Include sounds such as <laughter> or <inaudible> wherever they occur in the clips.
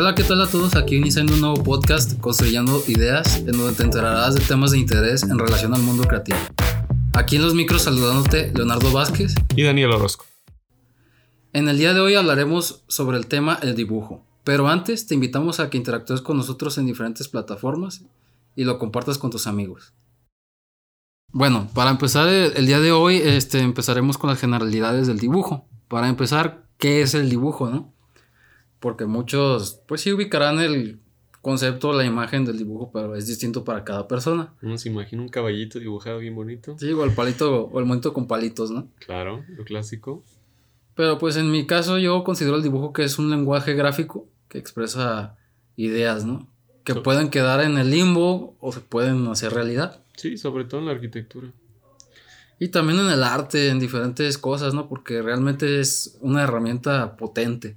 Hola, ¿qué tal a todos? Aquí iniciando un nuevo podcast, Construyendo Ideas, en donde te enterarás de temas de interés en relación al mundo creativo. Aquí en los micros saludándote Leonardo Vázquez y Daniel Orozco. En el día de hoy hablaremos sobre el tema el dibujo, pero antes te invitamos a que interactúes con nosotros en diferentes plataformas y lo compartas con tus amigos. Bueno, para empezar el, día de hoy este, empezaremos con las generalidades del dibujo. Para empezar, ¿qué es el dibujo, no? Porque muchos, pues sí ubicarán el concepto, la imagen del dibujo, pero es distinto para cada persona. Uno se imagina un caballito dibujado bien bonito. Sí, o el palito, o el monito con palitos, ¿no? Claro, lo clásico. Pero pues en mi caso yo considero el dibujo que es un lenguaje gráfico que expresa ideas, ¿no? Que pueden quedar en el limbo o se pueden hacer realidad. Sí, sobre todo en la arquitectura. Y también en el arte, en diferentes cosas, ¿no? Porque realmente es una herramienta potente.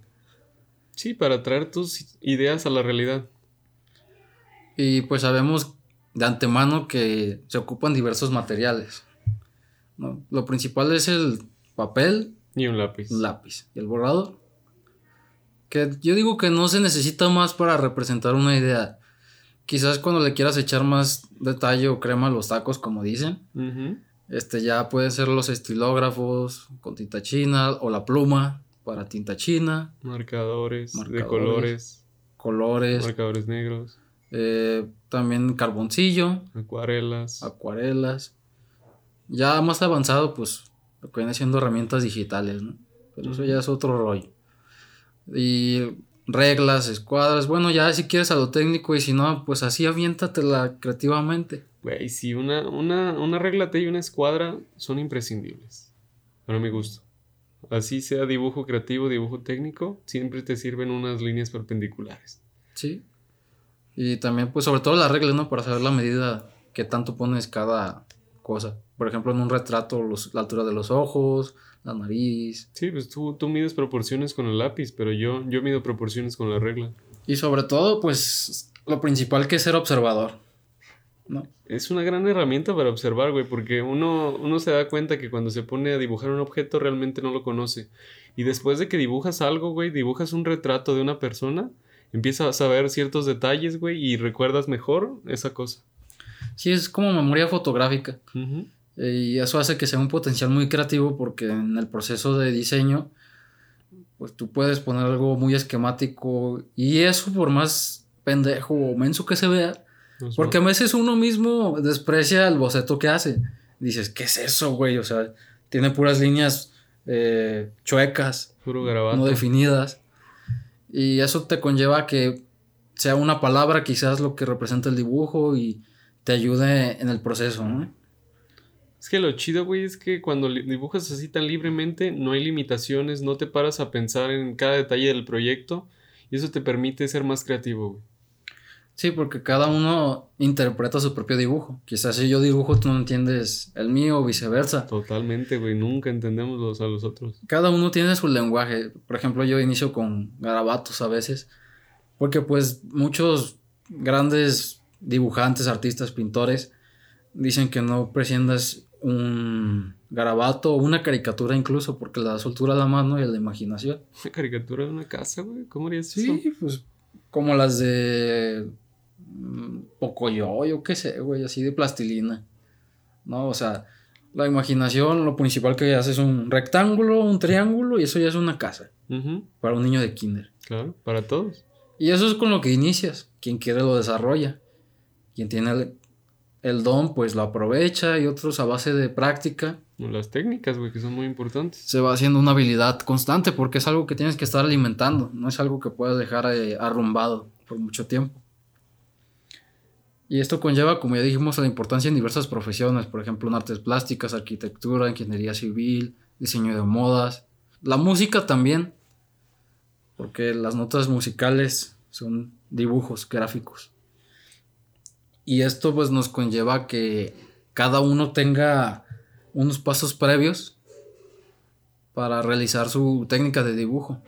Sí, para traer tus ideas a la realidad. Y pues sabemos de antemano que se ocupan diversos materiales. Lo principal es el papel. Y un lápiz. Un lápiz. Y el borrador. Que yo digo que no se necesita más para representar una idea. Quizás cuando le quieras echar más detalle o crema a los tacos, como dicen. Este ya pueden ser los estilógrafos con tinta china o la pluma para tinta china. Marcadores, de colores. Colores. Marcadores negros. Eh, también carboncillo. Acuarelas. Acuarelas. Ya más avanzado, pues lo que viene siendo herramientas digitales, ¿no? Pero eso ya es otro rollo. Y reglas, escuadras. Bueno, ya si quieres a lo técnico y si no, pues así aviéntatela creativamente. Güey, si una, una, una regla y una escuadra son imprescindibles. Para mi gusto. Así sea dibujo creativo, dibujo técnico, siempre te sirven unas líneas perpendiculares. Sí. Y también, pues, sobre todo las reglas, ¿no? Para saber la medida que tanto pones cada cosa. Por ejemplo, en un retrato, la altura de los ojos, la nariz. Sí, pues tú, tú mides proporciones con el lápiz, pero yo, yo mido proporciones con la regla. Y sobre todo, pues, lo principal que es ser observador. ¿No? Es una gran herramienta para observar, güey, porque uno, uno se da cuenta que cuando se pone a dibujar un objeto realmente no lo conoce. Y después de que dibujas algo, güey, dibujas un retrato de una persona, empiezas a ver ciertos detalles, güey, y recuerdas mejor esa cosa. Sí, es como memoria fotográfica. Y eso hace que sea un potencial muy creativo porque en el proceso de diseño, pues tú puedes poner algo muy esquemático y eso por más pendejo o menso que se vea, porque a veces uno mismo desprecia el boceto que hace. Dices, ¿qué es eso, güey? O sea, tiene puras líneas eh, chuecas, no definidas. Y eso te conlleva a que sea una palabra quizás lo que representa el dibujo y te ayude en el proceso, ¿no? Es que lo chido, güey, es que cuando dibujas así tan libremente, no hay limitaciones, no te paras a pensar en cada detalle del proyecto y eso te permite ser más creativo, güey. Sí, porque cada uno interpreta su propio dibujo. Quizás si yo dibujo, tú no entiendes el mío o viceversa. Totalmente, güey. Nunca entendemos los a los otros. Cada uno tiene su lenguaje. Por ejemplo, yo inicio con garabatos a veces. Porque pues muchos grandes dibujantes, artistas, pintores dicen que no presciendas un garabato o una caricatura incluso porque la soltura a la mano y la imaginación. ¿Una caricatura de una casa, güey? ¿Cómo harías eso? Sí, pues como las de poco yo, yo qué sé, güey, así de plastilina. ¿No? O sea, la imaginación, lo principal que hace es un rectángulo, un triángulo y eso ya es una casa. Para un niño de kinder. Claro, para todos. Y eso es con lo que inicias. Quien quiere lo desarrolla. Quien tiene el, don, pues lo aprovecha y otros a base de práctica. Las técnicas, güey, que son muy importantes. Se va haciendo una habilidad constante porque es algo que tienes que estar alimentando. No es algo que puedas dejar eh, arrumbado por mucho tiempo. Y esto conlleva, como ya dijimos, la importancia en diversas profesiones, por ejemplo, en artes plásticas, arquitectura, ingeniería civil, diseño de modas, la música también, porque las notas musicales son dibujos gráficos. Y esto pues nos conlleva que cada uno tenga unos pasos previos para realizar su técnica de dibujo.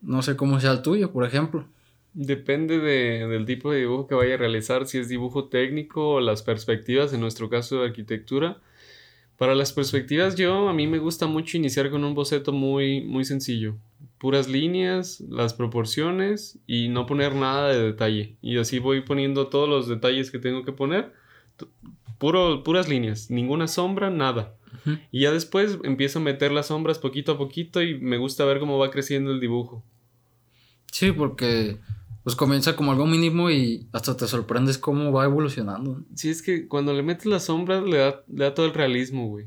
No sé cómo sea el tuyo, por ejemplo. Depende de, del tipo de dibujo que vaya a realizar, si es dibujo técnico o las perspectivas, en nuestro caso de arquitectura. Para las perspectivas yo, a mí me gusta mucho iniciar con un boceto muy, muy sencillo, puras líneas, las proporciones y no poner nada de detalle. Y así voy poniendo todos los detalles que tengo que poner. Puro, puras líneas, ninguna sombra, nada. Y ya después empiezo a meter las sombras poquito a poquito y me gusta ver cómo va creciendo el dibujo. Sí, porque pues comienza como algo mínimo y hasta te sorprendes cómo va evolucionando. Sí, es que cuando le metes las sombras le da, le da todo el realismo, güey.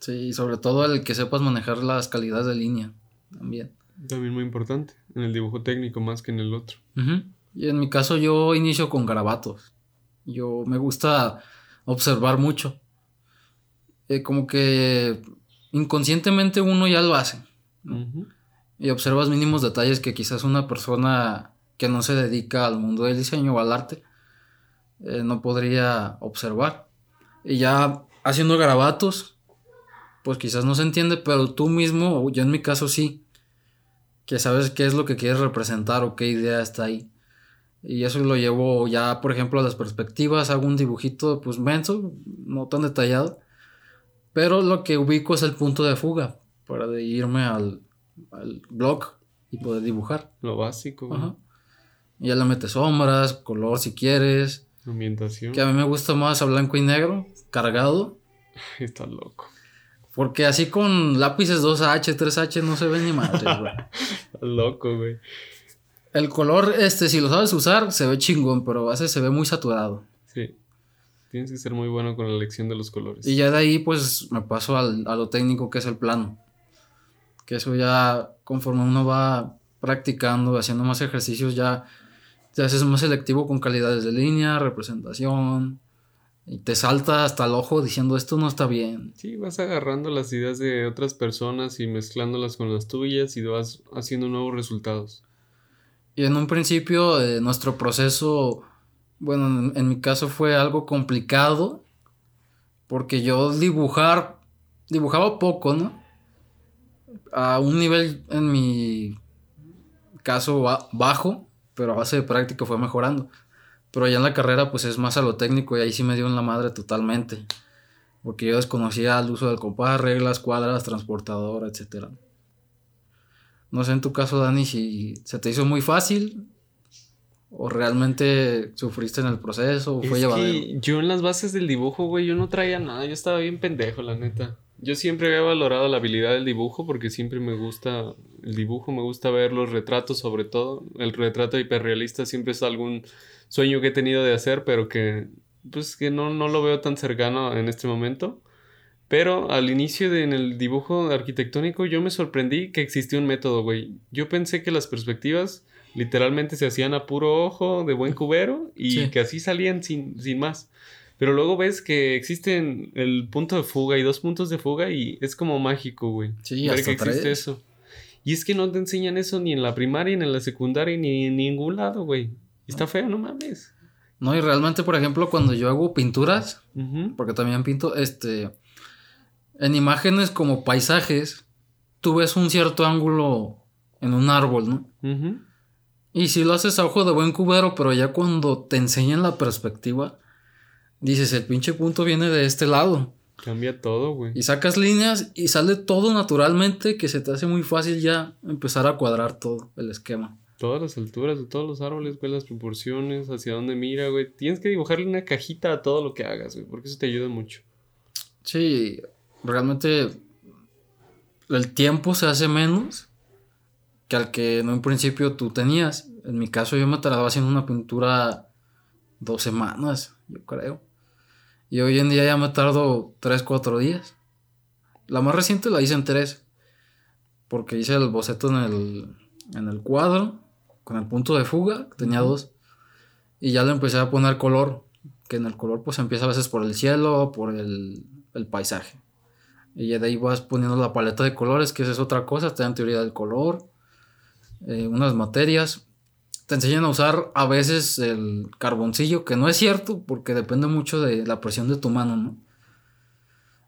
Sí, sobre todo el que sepas manejar las calidades de línea también. También muy importante, en el dibujo técnico más que en el otro. Y en mi caso yo inicio con garabatos. Yo me gusta observar mucho. Eh, como que inconscientemente uno ya lo hace. Y observas mínimos detalles que quizás una persona que no se dedica al mundo del diseño o al arte eh, no podría observar. Y ya haciendo garabatos, pues quizás no se entiende, pero tú mismo, yo en mi caso sí, que sabes qué es lo que quieres representar o qué idea está ahí. Y eso lo llevo ya, por ejemplo, a las perspectivas, hago un dibujito pues menso, no tan detallado, pero lo que ubico es el punto de fuga para irme al, al blog y poder dibujar. Lo básico. Ajá. Y ya le metes sombras, color si quieres. Ambientación. Que a mí me gusta más a blanco y negro, cargado. Está loco. Porque así con lápices 2H, 3H no se ve ni madre, güey. <laughs> Está loco, güey. El color, este, si lo sabes usar, se ve chingón, pero a veces se ve muy saturado. Sí. Tienes que ser muy bueno con la elección de los colores. Y ya de ahí, pues, me paso al, a lo técnico que es el plano. Que eso ya, conforme uno va practicando, haciendo más ejercicios, ya te haces más selectivo con calidades de línea, representación, y te salta hasta el ojo diciendo esto no está bien. Sí, vas agarrando las ideas de otras personas y mezclándolas con las tuyas y vas haciendo nuevos resultados. Y en un principio eh, nuestro proceso, bueno, en, mi caso fue algo complicado porque yo dibujar, dibujaba poco, ¿no? A un nivel en mi caso bajo, pero a base de práctica fue mejorando. Pero ya en la carrera pues es más a lo técnico y ahí sí me dio en la madre totalmente. Porque yo desconocía el uso del compás, reglas, cuadras, transportadora, etc. No sé en tu caso, Dani, si se te hizo muy fácil o realmente sufriste en el proceso o fue llevadero. yo en las bases del dibujo, güey, yo no traía nada, yo estaba bien pendejo, la neta. Yo siempre había valorado la habilidad del dibujo porque siempre me gusta el dibujo, me gusta ver los retratos sobre todo. El retrato hiperrealista siempre es algún sueño que he tenido de hacer, pero que pues que no, no lo veo tan cercano en este momento. Pero al inicio de, en el dibujo arquitectónico yo me sorprendí que existía un método, güey. Yo pensé que las perspectivas literalmente se hacían a puro ojo de buen cubero y que así salían sin, sin más. Pero luego ves que existen el punto de fuga y dos puntos de fuga y es como mágico, güey. Sí, hasta que existe eso. Y es que no te enseñan eso ni en la primaria, ni en la secundaria, ni en ningún lado, güey. Está feo, no mames. No, y realmente, por ejemplo, cuando yo hago pinturas, porque también pinto, este, en imágenes como paisajes, tú ves un cierto ángulo en un árbol, ¿no? Y si lo haces a ojo de buen cubero, pero ya cuando te enseñan la perspectiva, dices, el pinche punto viene de este lado. Cambia todo, güey. Y sacas líneas y sale todo naturalmente que se te hace muy fácil ya empezar a cuadrar todo el esquema. Todas las alturas de todos los árboles, güey, las proporciones, hacia dónde mira, güey. Tienes que dibujarle una cajita a todo lo que hagas, güey, porque eso te ayuda mucho. Sí, realmente el tiempo se hace menos que al que en un principio tú tenías. En mi caso yo me tardaba haciendo una pintura dos semanas, yo creo. Y hoy en día ya me tardo 3, 4 días. La más reciente la hice en 3. Porque hice el boceto en el, en el cuadro, con el punto de fuga, tenía dos. Y ya le empecé a poner color. Que en el color pues empieza a veces por el cielo, por el, el paisaje. Y ya de ahí vas poniendo la paleta de colores, que esa es otra cosa, te dan teoría del color, eh, unas materias te enseñan a usar a veces el carboncillo, que no es cierto, porque depende mucho de la presión de tu mano, ¿no?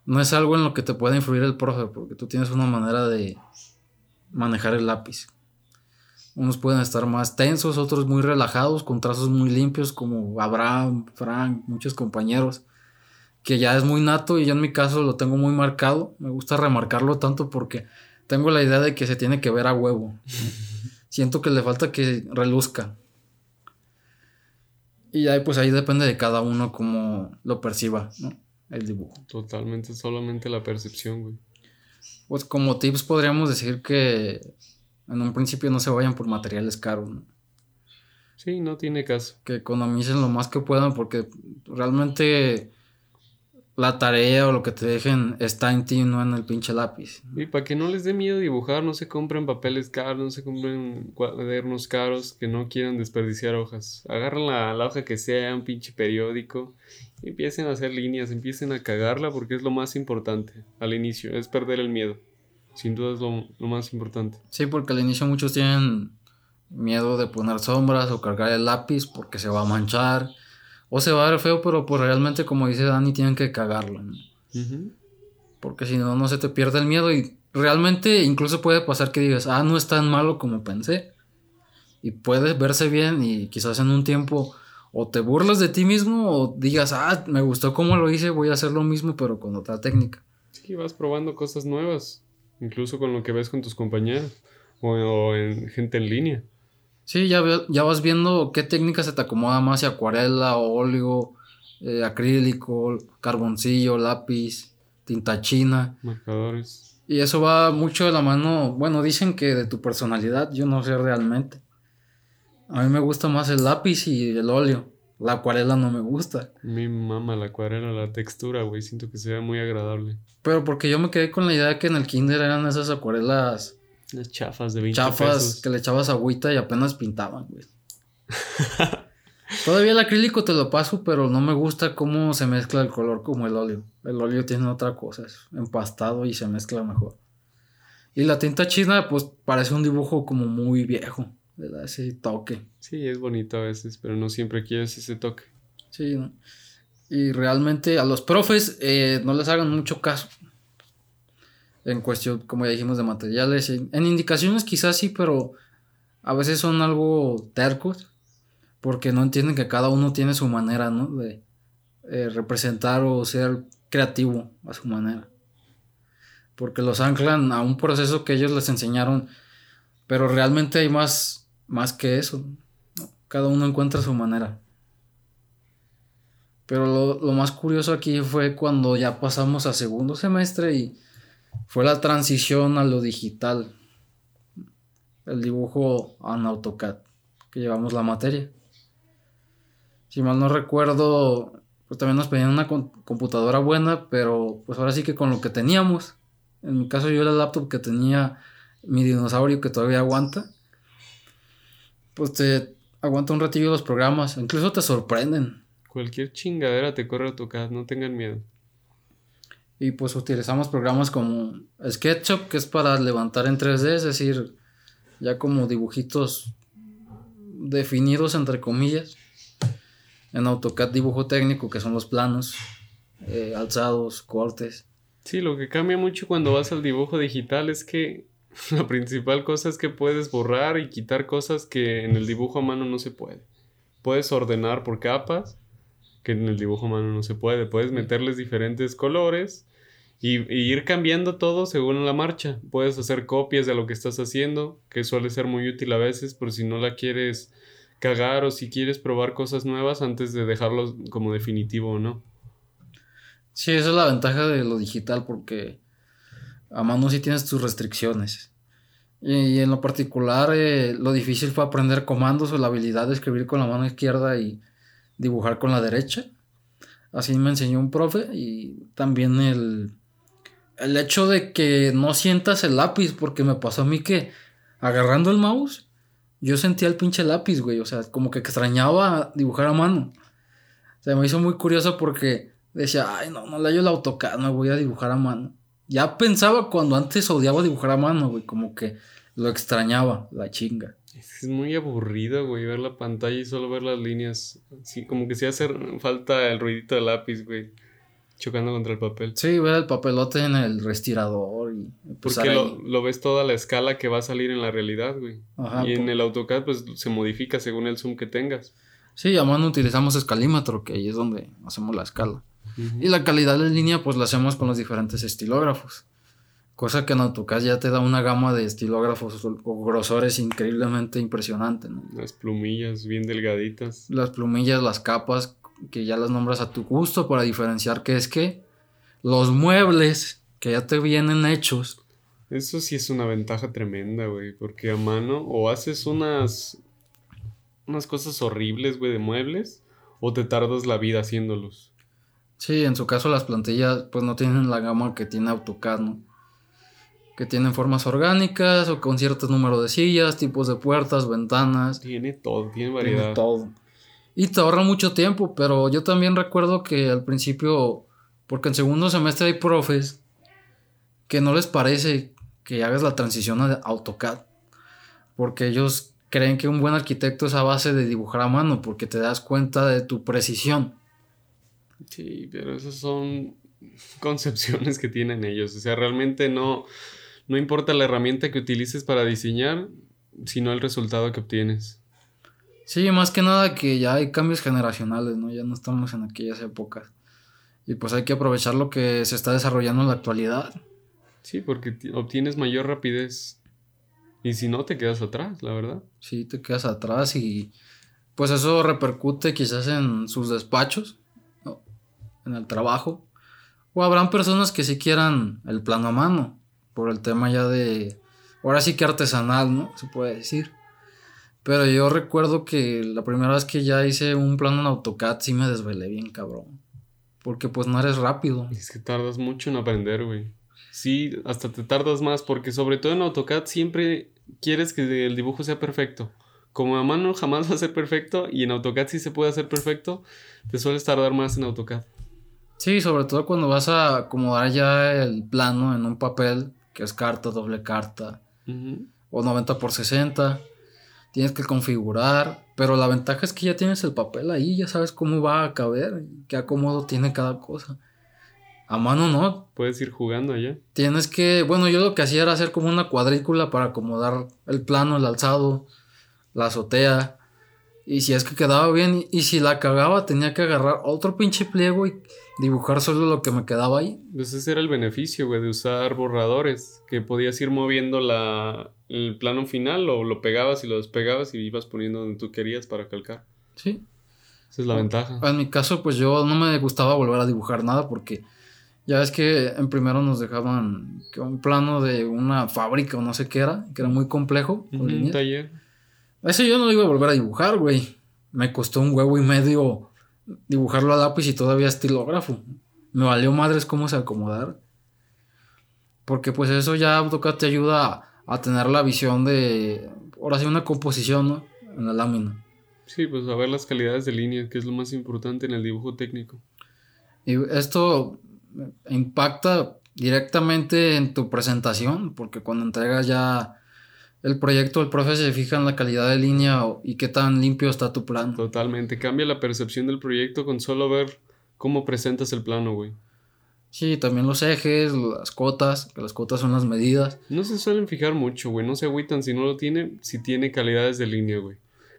No es algo en lo que te pueda influir el profe, porque tú tienes una manera de manejar el lápiz. Unos pueden estar más tensos, otros muy relajados, con trazos muy limpios, como Abraham, Frank, muchos compañeros, que ya es muy nato y yo en mi caso lo tengo muy marcado. Me gusta remarcarlo tanto porque tengo la idea de que se tiene que ver a huevo. Siento que le falta que reluzca. Y ahí pues ahí depende de cada uno cómo lo perciba, ¿no? El dibujo. Totalmente, solamente la percepción, güey. Pues como tips podríamos decir que en un principio no se vayan por materiales caros, ¿no? Sí, no tiene caso. Que economicen lo más que puedan porque realmente la tarea o lo que te dejen está en ti, no en el pinche lápiz. Y para que no les dé miedo dibujar, no se compren papeles caros, no se compren cuadernos caros que no quieran desperdiciar hojas. Agarran la, hoja que sea, un pinche periódico, y empiecen a hacer líneas, empiecen a cagarla porque es lo más importante al inicio, es perder el miedo. Sin duda es lo, lo más importante. Sí, porque al inicio muchos tienen miedo de poner sombras o cargar el lápiz porque se va a manchar o se va a ver feo, pero pues realmente, como dice Dani, tienen que cagarlo. Porque si no, no se te pierde el miedo y realmente incluso puede pasar que digas, ah, no es tan malo como pensé. Y puedes verse bien y quizás en un tiempo o te burlas de ti mismo o digas, ah, me gustó cómo lo hice, voy a hacer lo mismo pero con otra técnica. Sí, vas probando cosas nuevas, incluso con lo que ves con tus compañeros o en gente en línea. Sí, ya, ya vas viendo qué técnica se te acomoda más, si acuarela, óleo, eh, acrílico, carboncillo, lápiz, tinta china. Marcadores. Y eso va mucho de la mano, bueno, dicen que de tu personalidad, yo no sé realmente. A mí me gusta más el lápiz y el óleo. La acuarela no me gusta. Mi mamá, la acuarela, la textura, güey, siento que se ve muy agradable. Pero porque yo me quedé con la idea de que en el kinder eran esas acuarelas las chafas de 20 Chafas que le echabas agüita y apenas pintaban, güey. <laughs> Todavía el acrílico te lo paso, pero no me gusta cómo se mezcla el color como el óleo. El óleo tiene otra cosa, es empastado y se mezcla mejor. Y la tinta china, pues parece un dibujo como muy viejo, le da ese toque. Sí, es bonito a veces, pero no siempre quieres ese toque. Sí, ¿no? Y realmente a los profes eh, no les hagan mucho caso en cuestión, como ya dijimos, de materiales. En, indicaciones quizás sí, pero a veces son algo tercos, porque no entienden que cada uno tiene su manera, ¿no? De eh, representar o ser creativo a su manera. Porque los anclan a un proceso que ellos les enseñaron, pero realmente hay más, más que eso. Cada uno encuentra su manera. Pero lo, lo más curioso aquí fue cuando ya pasamos a segundo semestre y fue la transición a lo digital. El dibujo en AutoCAD, que llevamos la materia. Si mal no recuerdo, pues también nos pedían una computadora buena, pero pues ahora sí que con lo que teníamos. En mi caso yo el laptop que tenía mi dinosaurio que todavía aguanta. Pues te aguanta un ratillo los programas, incluso te sorprenden. Cualquier chingadera te corre AutoCAD, no tengan miedo. Y pues utilizamos programas como SketchUp, que es para levantar en 3D, es decir, ya como dibujitos definidos entre comillas. En AutoCAD dibujo técnico, que son los planos, eh, alzados, cortes. Sí, lo que cambia mucho cuando vas al dibujo digital es que <laughs> la principal cosa es que puedes borrar y quitar cosas que en el dibujo a mano no se puede. Puedes ordenar por capas, que en el dibujo a mano no se puede. Puedes meterles diferentes colores y, ir cambiando todo según la marcha. Puedes hacer copias de lo que estás haciendo, que suele ser muy útil a veces, por si no la quieres cagar o si quieres probar cosas nuevas antes de dejarlo como definitivo o no. Sí, esa es la ventaja de lo digital porque a mano sí tienes tus restricciones. Y, en lo particular, eh, lo difícil fue aprender comandos o la habilidad de escribir con la mano izquierda y dibujar con la derecha. Así me enseñó un profe y también el, el hecho de que no sientas el lápiz, porque me pasó a mí que agarrando el mouse, yo sentía el pinche lápiz, güey. O sea, como que extrañaba dibujar a mano. O sea, me hizo muy curioso porque decía, ay, no, no le hallo el AutoCAD, me voy a dibujar a mano. Ya pensaba cuando antes odiaba dibujar a mano, güey, como que lo extrañaba, la chinga. Es muy aburrido, güey, ver la pantalla y solo ver las líneas. Sí, como que sí hace falta el ruidito de lápiz, güey chocando contra el papel. Sí, ver el papelote en el respirador y Porque lo, ves toda la escala que va a salir en la realidad, güey. Ajá, y en el AutoCAD pues se modifica según el zoom que tengas. Sí, a mano utilizamos escalímetro, que ahí es donde hacemos la escala. Y la calidad de línea pues la hacemos con los diferentes estilógrafos. Cosa que en AutoCAD ya te da una gama de estilógrafos o grosores increíblemente impresionante, ¿no? Las plumillas bien delgaditas. Las plumillas, las capas, que ya las nombras a tu gusto para diferenciar que es que los muebles que ya te vienen hechos. Eso sí es una ventaja tremenda, güey, porque a mano o haces unas unas cosas horribles, güey, de muebles o te tardas la vida haciéndolos. Sí, en su caso las plantillas pues no tienen la gama que tiene AutoCAD, ¿no? Que tienen formas orgánicas o con cierto número de sillas, tipos de puertas, ventanas. Tiene todo, tiene variedad. Tiene todo. Y te ahorra mucho tiempo, pero yo también recuerdo que al principio, porque en segundo semestre hay profes que no les parece que hagas la transición a AutoCAD, porque ellos creen que un buen arquitecto es a base de dibujar a mano, porque te das cuenta de tu precisión. Sí, pero esas son <laughs> concepciones que tienen ellos, o sea, realmente no, no importa la herramienta que utilices para diseñar, sino el resultado que obtienes. Sí, más que nada que ya hay cambios generacionales, ¿no? Ya no estamos en aquellas épocas. Y pues hay que aprovechar lo que se está desarrollando en la actualidad. Sí, porque obtienes mayor rapidez. Y si no, te quedas atrás, la verdad. Sí, te quedas atrás y pues eso repercute quizás en sus despachos, ¿no? en el trabajo. O habrán personas que sí quieran el plano a mano, por el tema ya de, ahora sí que artesanal, ¿no? Se puede decir. Pero yo recuerdo que la primera vez que ya hice un plano en AutoCAD sí me desvelé bien cabrón. Porque pues no eres rápido. Es que tardas mucho en aprender, güey. Sí, hasta te tardas más porque sobre todo en AutoCAD siempre quieres que el dibujo sea perfecto. Como a mano jamás <laughs> va a ser perfecto y en AutoCAD sí se puede hacer perfecto, te sueles tardar más en AutoCAD. Sí, sobre todo cuando vas a acomodar ya el plano en un papel, que es carta, doble carta, o 90 por 60 tienes que configurar, pero la ventaja es que ya tienes el papel ahí, ya sabes cómo va a caber, qué acomodo tiene cada cosa. A mano no. Puedes ir jugando allá. Tienes que, bueno, yo lo que hacía era hacer como una cuadrícula para acomodar el plano, el alzado, la azotea. Y si es que quedaba bien, y si la cagaba, tenía que agarrar otro pinche pliego y dibujar solo lo que me quedaba ahí. Pues ese era el beneficio, güey, de usar borradores, que podías ir moviendo la, el plano final o lo pegabas y lo despegabas y ibas poniendo donde tú querías para calcar. Sí. Esa es la ventaja. En mi caso, pues yo no me gustaba volver a dibujar nada porque ya ves que en primero nos dejaban un plano de una fábrica o no sé qué era, que era muy complejo. un taller. Ese yo no lo iba a volver a dibujar, güey. Me costó un huevo y medio dibujarlo a lápiz y todavía estilógrafo. Me valió madres cómo se acomodar. Porque pues eso ya AutoCAD te ayuda a tener la visión de, ahora sí, una composición, ¿no? En la lámina. Sí, pues a ver las calidades de línea, que es lo más importante en el dibujo técnico. Y esto impacta directamente en tu presentación, porque cuando entregas ya el proyecto, el profe se fija en la calidad de línea y qué tan limpio está tu plano. Totalmente, cambia la percepción del proyecto con solo ver cómo presentas el plano, güey. Sí, también los ejes, las cotas, que las cotas son las medidas. No se suelen fijar mucho, güey. No se agüitan si no lo tiene, si tiene calidades de línea, güey.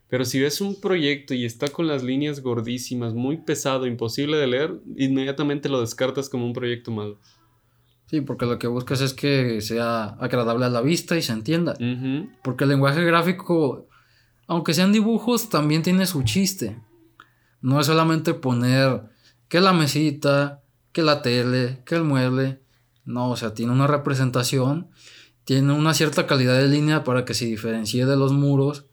Pero si ves un proyecto y está con las líneas gordísimas, muy pesado, imposible de leer, inmediatamente lo descartas como un proyecto malo. Sí, porque lo que buscas es que sea agradable a la vista y se entienda. Porque el lenguaje gráfico, aunque sean dibujos, también tiene su chiste. No es solamente poner que la mesita, que la tele, que el mueble. No, o sea, tiene una representación, tiene una cierta calidad de línea para que se diferencie de los muros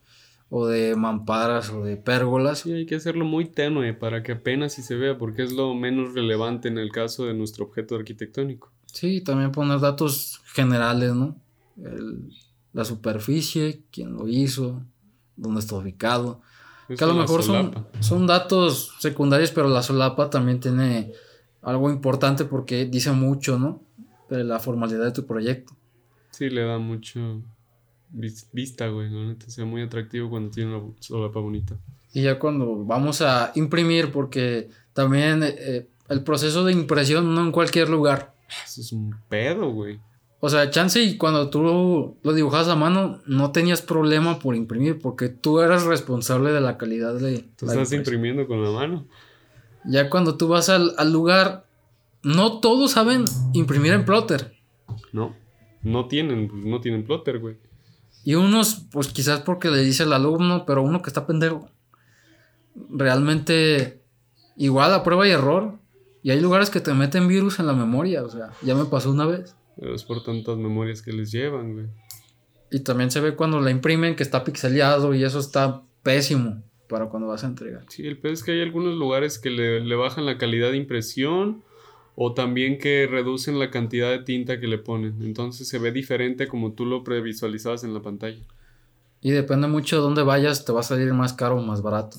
o de mamparas o de pérgolas. Sí, hay que hacerlo muy tenue para que apenas si se vea, porque es lo menos relevante en el caso de nuestro objeto arquitectónico. Sí, también poner datos generales, ¿no? la superficie, quién lo hizo, dónde está ubicado. que a lo mejor son, son datos secundarios, pero la solapa también tiene algo importante porque dice mucho, ¿no? De la formalidad de tu proyecto. Sí, le da mucho vista, güey. ¿no? Se muy atractivo cuando tiene una solapa bonita. Y ya cuando vamos a imprimir, porque también eh, el proceso de impresión no en cualquier lugar. Eso es un pedo, güey. O sea, chance y cuando tú lo dibujabas a mano, no tenías problema por imprimir, porque tú eras responsable de la calidad de. Tú estás imprimiendo con la mano. Ya cuando tú vas al, lugar, no todos saben imprimir en plotter. No. no tienen, pues, no tienen plotter, güey. Y unos, pues quizás porque le dice el alumno, pero uno que está pendejo. Realmente, igual a prueba y error. Y hay lugares que te meten virus en la memoria, o sea, ya me pasó una vez. Pero es por tantas memorias que les llevan, güey. Y también se ve cuando la imprimen que está pixeleado y eso está pésimo para cuando vas a entregar. Sí, el peor es que hay algunos lugares que le, le bajan la calidad de impresión o también que reducen la cantidad de tinta que le ponen. Entonces se ve diferente como tú lo previsualizabas en la pantalla. Y depende mucho de dónde vayas, te va a salir más caro o más barato.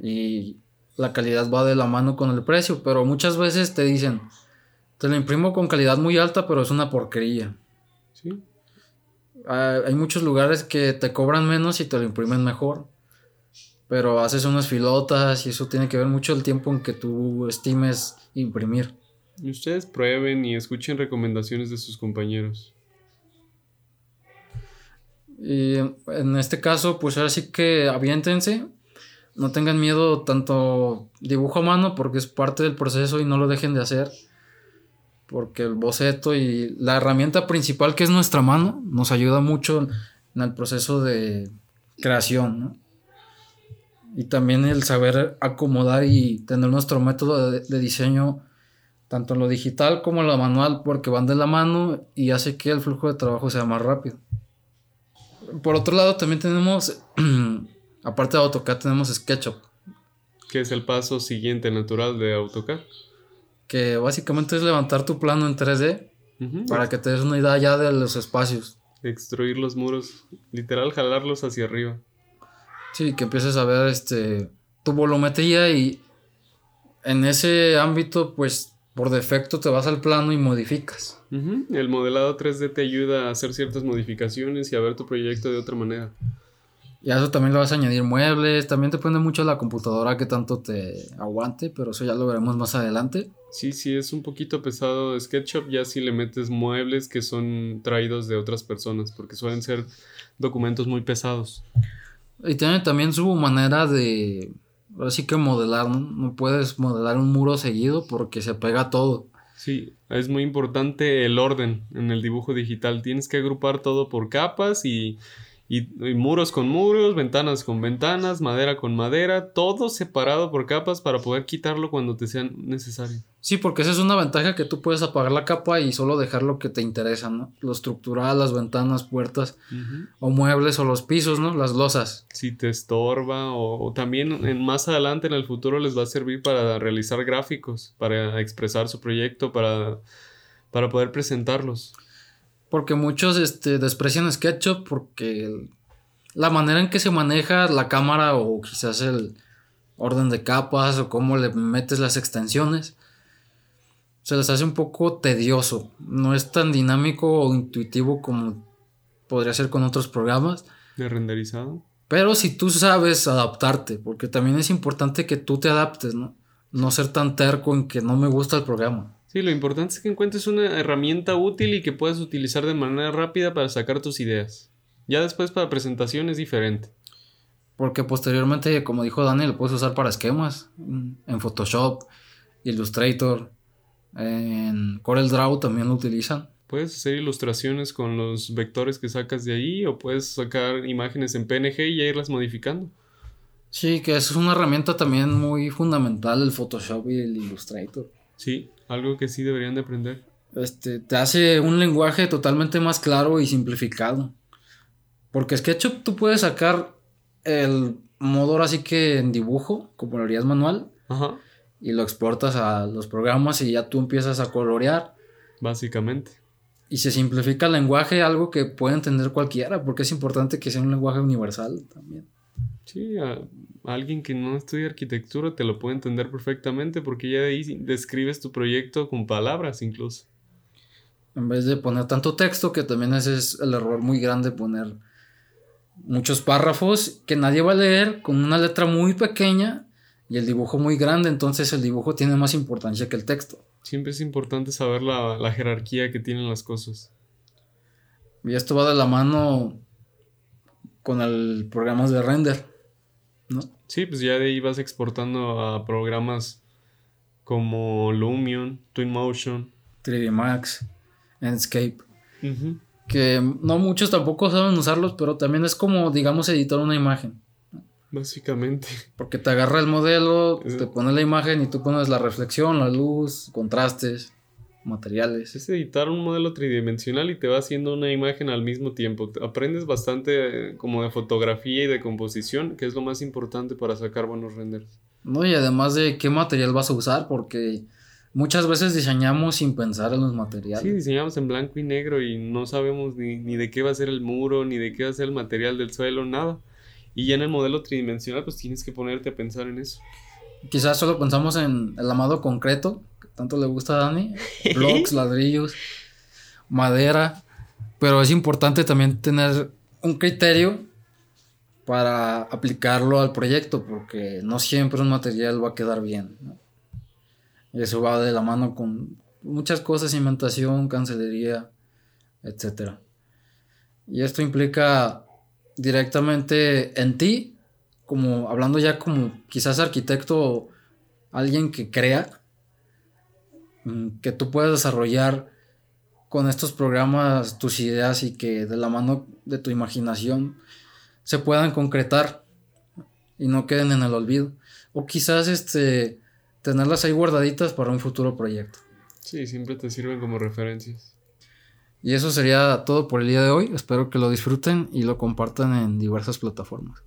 Y la calidad va de la mano con el precio, pero muchas veces te dicen, te lo imprimo con calidad muy alta, pero es una porquería. Sí. Ah, Hay muchos lugares que te cobran menos y te lo imprimen mejor. Pero haces unas filotas y eso tiene que ver mucho el tiempo en que tú estimes imprimir. Y ustedes prueben y escuchen recomendaciones de sus compañeros. Y en este caso, pues ahora sí que aviéntense. No tengan miedo tanto dibujo a mano porque es parte del proceso y no lo dejen de hacer. Porque el boceto y la herramienta principal que es nuestra mano nos ayuda mucho en el proceso de creación. ¿no? Y también el saber acomodar y tener nuestro método de, de diseño tanto en lo digital como en lo manual porque van de la mano y hace que el flujo de trabajo sea más rápido. Por otro lado, también tenemos, <clears throat> aparte de AutoCAD, tenemos SketchUp, Que es el paso siguiente natural de AutoCAD. que básicamente es levantar tu plano en 3D Ujú. para que te des una idea ya de los espacios. Extruir los muros. Literal, jalarlos hacia arriba. Sí, que empieces a ver este, tu volumetría y en ese ámbito, pues por defecto te vas al plano y modificas. El modelado 3D te ayuda a hacer ciertas modificaciones y a ver tu proyecto de otra manera. Y a eso también le vas a añadir muebles, también depende mucho de la computadora que tanto te aguante, pero eso ya lo veremos más adelante. Sí, sí, es un poquito pesado SketchUp, ya si le metes muebles que son traídos de otras personas, porque suelen ser documentos muy pesados. Y tiene también su manera de, ahora sí que modelar, ¿no? No puedes modelar un muro seguido porque se pega todo. Sí, es muy importante el orden en el dibujo digital. Tienes que agrupar todo por capas y, y- y muros con muros, ventanas con ventanas, madera con madera, todo separado por capas para poder quitarlo cuando te sea necesario. Sí, porque esa es una ventaja que tú puedes apagar la capa y solo dejar lo que te interesa, ¿no? Lo estructural, las ventanas, puertas, o muebles, o los pisos, ¿no? Las losas. Si te estorba o, o también en, más adelante en el futuro les va a servir para realizar gráficos, para expresar su proyecto, para, para poder presentarlos. Porque muchos este, desprecian SketchUp porque el- la manera en que se maneja la cámara o quizás el orden de capas o cómo le metes las extensiones se les hace un poco tedioso. No es tan dinámico o intuitivo como podría ser con otros programas. De renderizado. Pero si tú sabes adaptarte, porque también es importante que tú te adaptes, ¿no? No ser tan terco en que no me gusta el programa. Sí, lo importante es que encuentres una herramienta útil y que puedas utilizar de manera rápida para sacar tus ideas. Ya después para presentación es diferente. Porque posteriormente, como dijo Dani, lo puedes usar para esquemas. mm, En Photoshop, Illustrator, en CorelDRAW también lo utilizan. Puedes hacer ilustraciones con los vectores que sacas de ahí o puedes sacar imágenes en PNG y ya irlas modificando. Sí, que es una herramienta también muy fundamental, el Photoshop y el Illustrator. Sí, algo que sí deberían de aprender. Este, te hace un lenguaje totalmente más claro y simplificado. Porque SketchUp tú puedes sacar el modo ahora sí que en dibujo, como lo harías manual, Ajá, y lo exportas a los programas y ya tú empiezas a colorear. básicamente. Y se simplifica el lenguaje, algo que puede entender cualquiera, porque es importante que sea un lenguaje universal también. Sí, a, a alguien que no estudia arquitectura te lo puede entender perfectamente porque ya de ahí describes tu proyecto con palabras incluso. En vez de poner tanto texto, que también ese es el error muy grande, poner muchos párrafos que nadie va a leer con una letra muy pequeña y el dibujo muy grande, entonces el dibujo tiene más importancia que el texto. Siempre es importante saber la, la jerarquía que tienen las cosas. Y esto va de la mano con el programas de render, ¿no? Sí, pues ya de ahí vas exportando a programas como Lumion, Twinmotion. 3D Max, Enscape. Que no muchos tampoco saben usarlos, pero también es como, digamos, editar una imagen. Básicamente. Porque te agarra el modelo, te pone la imagen y tú pones la reflexión, la luz, contrastes, materiales. Es editar un modelo tridimensional y te va haciendo una imagen al mismo tiempo. Aprendes bastante eh, como de fotografía y de composición, que es lo más importante para sacar buenos renders. No, y además de qué material vas a usar, porque muchas veces diseñamos sin pensar en los materiales. Sí, diseñamos en blanco y negro y no sabemos ni, ni de qué va a ser el muro, ni de qué va a ser el material del suelo, nada. Y ya en el modelo tridimensional, pues tienes que ponerte a pensar en eso. Quizás solo pensamos en el amado concreto, que tanto le gusta a Dani, <laughs> blocks, ladrillos, madera, pero es importante también tener un criterio para aplicarlo al proyecto, porque no siempre un material va a quedar bien. Y eso va de la mano con muchas cosas, inventación, cancelería, etc. Y esto implica directamente en ti, como hablando ya como quizás arquitecto, alguien que crea, mm, que tú puedas desarrollar con estos programas tus ideas y que de la mano de tu imaginación se puedan concretar y no queden en el olvido. O quizás este tenerlas ahí guardaditas para un futuro proyecto. Sí, siempre te sirven como referencias. Y eso sería todo por el día de hoy. Espero que lo disfruten y lo compartan en diversas plataformas.